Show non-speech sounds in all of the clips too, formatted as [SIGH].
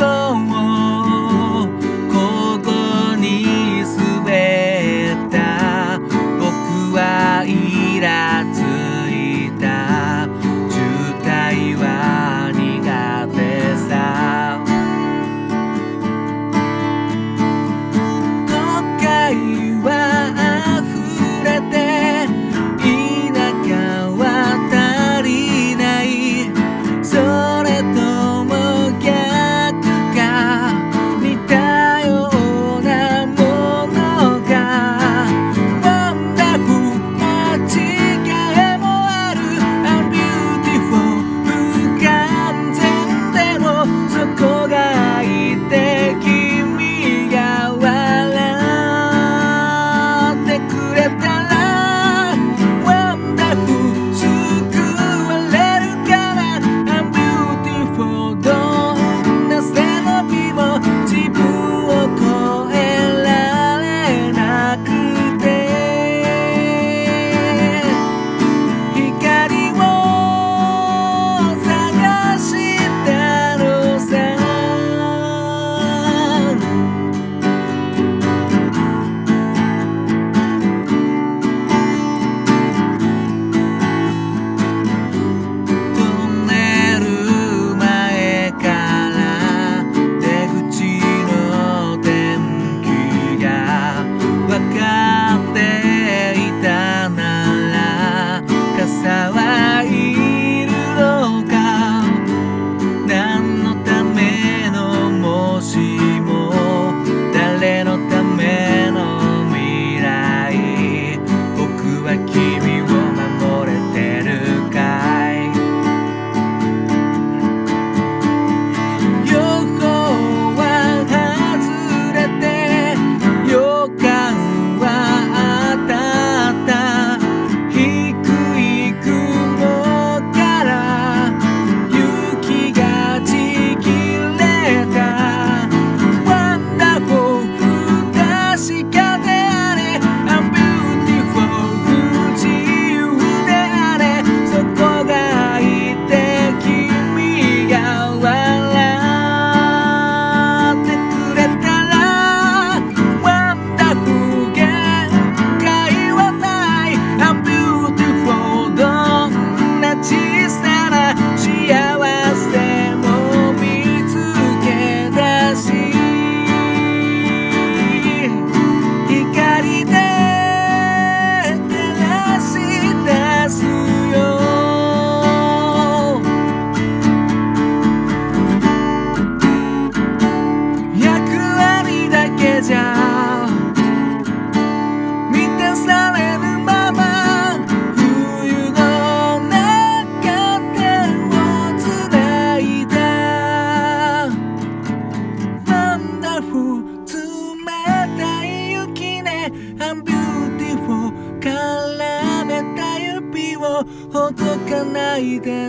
go.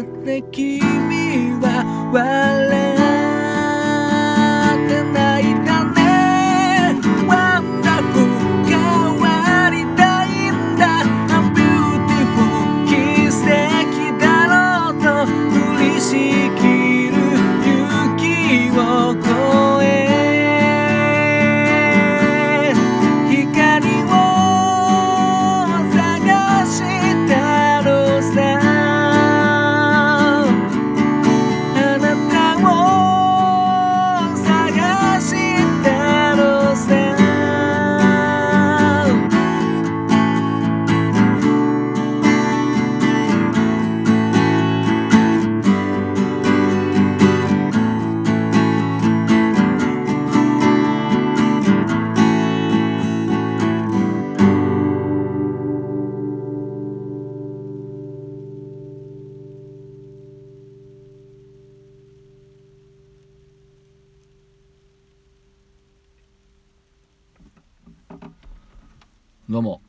って君は笑って泣いたね。ワンダフル変わりたいんだ。I'm beautiful. 奇跡だろうと。振りしきる雪をどうも。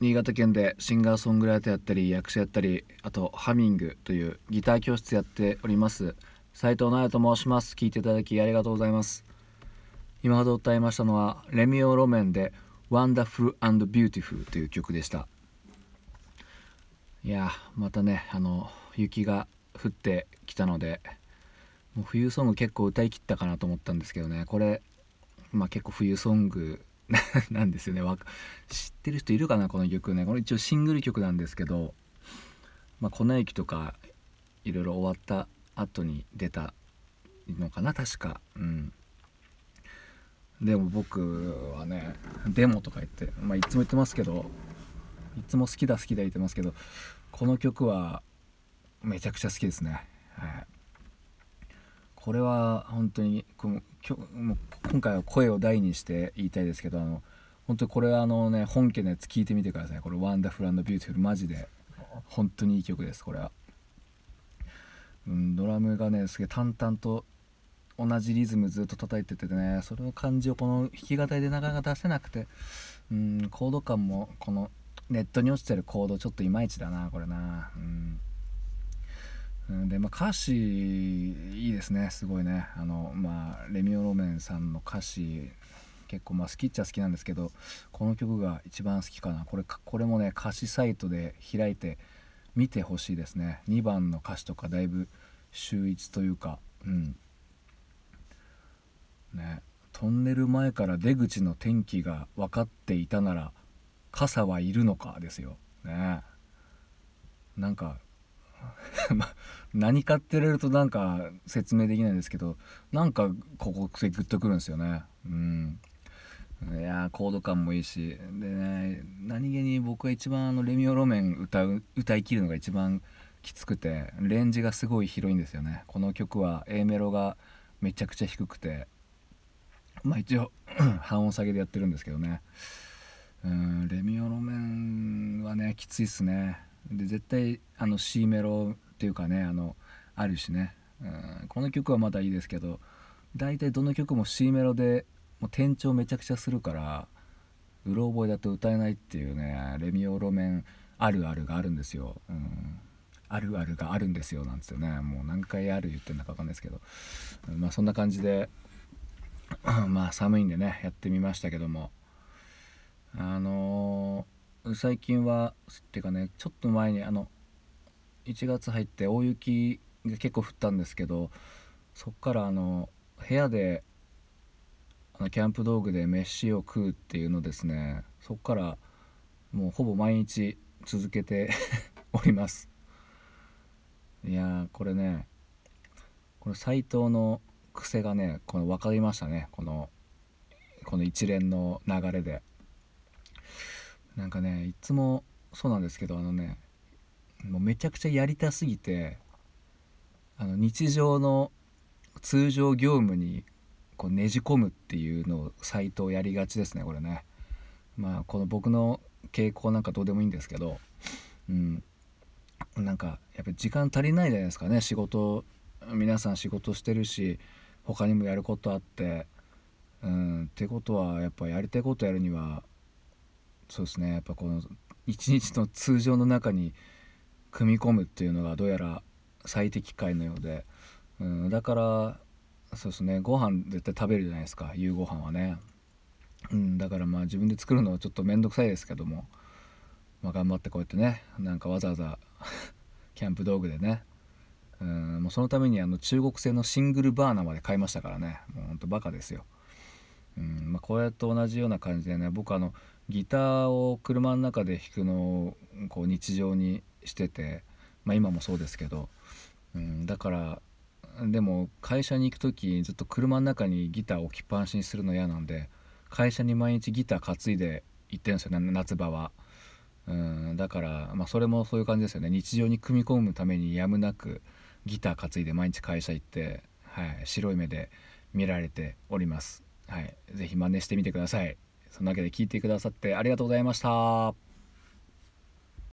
新潟県でシンガーソングライターやったり役者やったりあとハミングというギター教室やっております。斉藤直也と申します。聞いていただきありがとうございます。今ほど歌いましたのはレミオロメンで Wonderful and Beautiful という曲でした。いやまたねあの雪が降ってきたのでもう冬ソング結構歌い切ったかなと思ったんですけどね。これまあ結構冬ソング [LAUGHS] なんですよね。知ってる人いるかなこの曲ね。これ一応シングル曲なんですけど「まあ、粉雪」とかいろいろ終わった後に出たのかな確か。うん。でも僕はねデモとか言って、まあ、いつも言ってますけどいつも好きだ好きだ言ってますけどこの曲はめちゃくちゃ好きですね、はい、これは本当にこの今回は声を大にして言いたいですけどあの本当にこれはあのね本家のやつ聞いてみてください。これ「 wonderful beautiful」マジで。本当にいい曲ですこれは、うん、ドラムがねすげえ淡々と同じリズムずっと叩いててねそれの感じをこの弾き語りでなかなか出せなくてうんコード感もこのネットに落ちてるコードちょっといまいちだなこれな。うん。でまあ、歌詞いいですねすごいね。あのまあレミオロメンさんの歌詞結構まあ好きっちゃ好きなんですけどこの曲が一番好きかな。これこれもね歌詞サイトで開いて見てほしいですね。2番の歌詞とかだいぶ秀逸というかうん。ねトンネル前から出口の天気が分かっていたなら傘はいるのかですよ。ね。なんか [LAUGHS] 何かって言われるとなんか説明できないんですけどなんかここでグッとくるんですよね。うん。いやーコード感もいいし。でね何気に僕が一番あのレミオロメン歌う歌い切るのが一番きつくてレンジがすごい広いんですよね。この曲は A メロがめちゃくちゃ低くてまあ一応 [CLEARS THROAT] 半音下げでやってるんですけどね。うんレミオロメンはねきついっすね。で絶対あの C メロっていうかねあのあるしね。うんこの曲はまだいいですけど大体どの曲も C メロでもう転調めちゃくちゃするからうろ覚えだと歌えないっていうねレミオロメンあるあるがあるんですよ、うん、あるあるがあるんですよなんですよね。もう何回ある言ってるのか分かんないですけど。まあそんな感じでまあ寒いんでねやってみましたけども。あのー最近はっていうかねちょっと前にあの1月入って大雪が結構降ったんですけどそっからあの部屋であのキャンプ道具で飯を食うっていうのですね。そっからもうほぼ毎日続けて [LAUGHS] おります。いやこれねこれ斎藤の癖がねこの分かりましたね。このこの一連の流れで。なんかねいつもそうなんですけどあのねもうめちゃくちゃやりたすぎてあの日常の通常業務にこうねじ込むっていうのをサイトをやりがちですねこれね。まあこの僕の傾向なんかどうでもいいんですけどうん。なんかやっぱり時間足りないじゃないですかね。仕事皆さん仕事してるし他にもやることあってうん。ってことはやっぱやりたいことやるにはそうですね。やっぱこの一日の通常の中に組み込むっていうのがどうやら最適解のようで、うん、だからそうですね。ご飯絶対食べるじゃないですか。夕ご飯はね、うん、だからまあ自分で作るのはちょっと面倒くさいですけども、まあ、頑張ってこうやってねなんかわざわざ [LAUGHS] キャンプ道具でね。うんもうそのためにあの中国製のシングルバーナーまで買いましたからね。もうほんとバカですよ、うんまあ、こうやって同じような感じでね僕あのギターを車の中で弾くのをこう日常にしてて、まあ、今もそうですけど、うん、だからでも会社に行く時ずっと車の中にギター置きっぱなしにするの嫌なんで会社に毎日ギター担いで行ってるんですよね夏場は。うんだから、まあ、それもそういう感じですよね日常に組み込むためにやむなくギター担いで毎日会社行って、はい、白い目で見られております。はい、ぜひ真似してみてください。そんなわけで聞いてくださってありがとうございました。